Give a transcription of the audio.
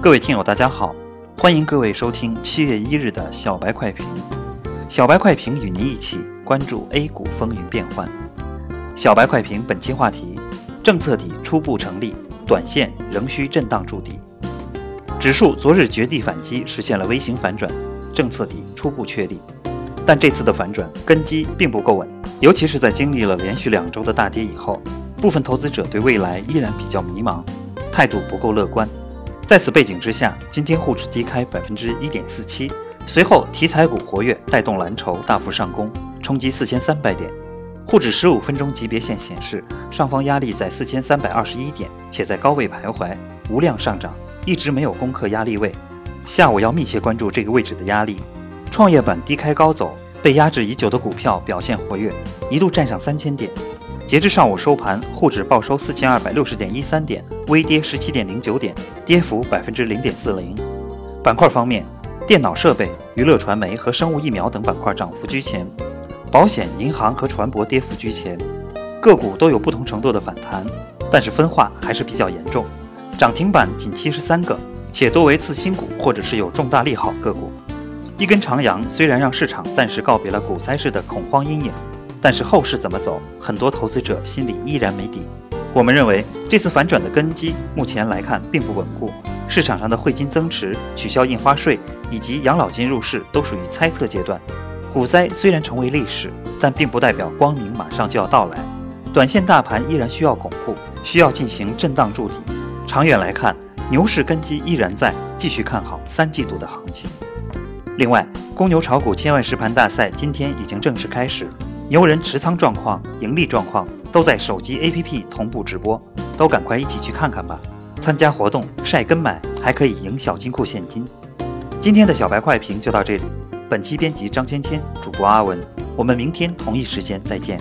各位听友，大家好，欢迎各位收听七月一日的小白快评。小白快评与您一起关注 A 股风云变幻。小白快评本期话题：政策底初步成立，短线仍需震荡筑底。指数昨日绝地反击，实现了微型反转，政策底初步确立。但这次的反转根基并不够稳，尤其是在经历了连续两周的大跌以后，部分投资者对未来依然比较迷茫，态度不够乐观。在此背景之下，今天沪指低开百分之一点四七，随后题材股活跃，带动蓝筹大幅上攻，冲击四千三百点。沪指十五分钟级别线显示，上方压力在四千三百二十一点，且在高位徘徊，无量上涨，一直没有攻克压力位。下午要密切关注这个位置的压力。创业板低开高走，被压制已久的股票表现活跃，一度站上三千点。截至上午收盘，沪指报收四千二百六十点一三点，微跌十七点零九点，跌幅百分之零点四零。板块方面，电脑设备、娱乐传媒和生物疫苗等板块涨幅居前，保险、银行和船舶跌幅居前。个股都有不同程度的反弹，但是分化还是比较严重。涨停板仅七十三个，且多为次新股或者是有重大利好个股。一根长阳虽然让市场暂时告别了股灾式的恐慌阴影，但是后市怎么走，很多投资者心里依然没底。我们认为这次反转的根基目前来看并不稳固，市场上的汇金增持、取消印花税以及养老金入市都属于猜测阶段。股灾虽然成为历史，但并不代表光明马上就要到来。短线大盘依然需要巩固，需要进行震荡筑底。长远来看，牛市根基依然在，继续看好三季度的行情。另外，公牛炒股千万实盘大赛今天已经正式开始，牛人持仓状况、盈利状况都在手机 APP 同步直播，都赶快一起去看看吧！参加活动晒跟买还可以赢小金库现金。今天的小白快评就到这里，本期编辑张芊芊，主播阿文，我们明天同一时间再见。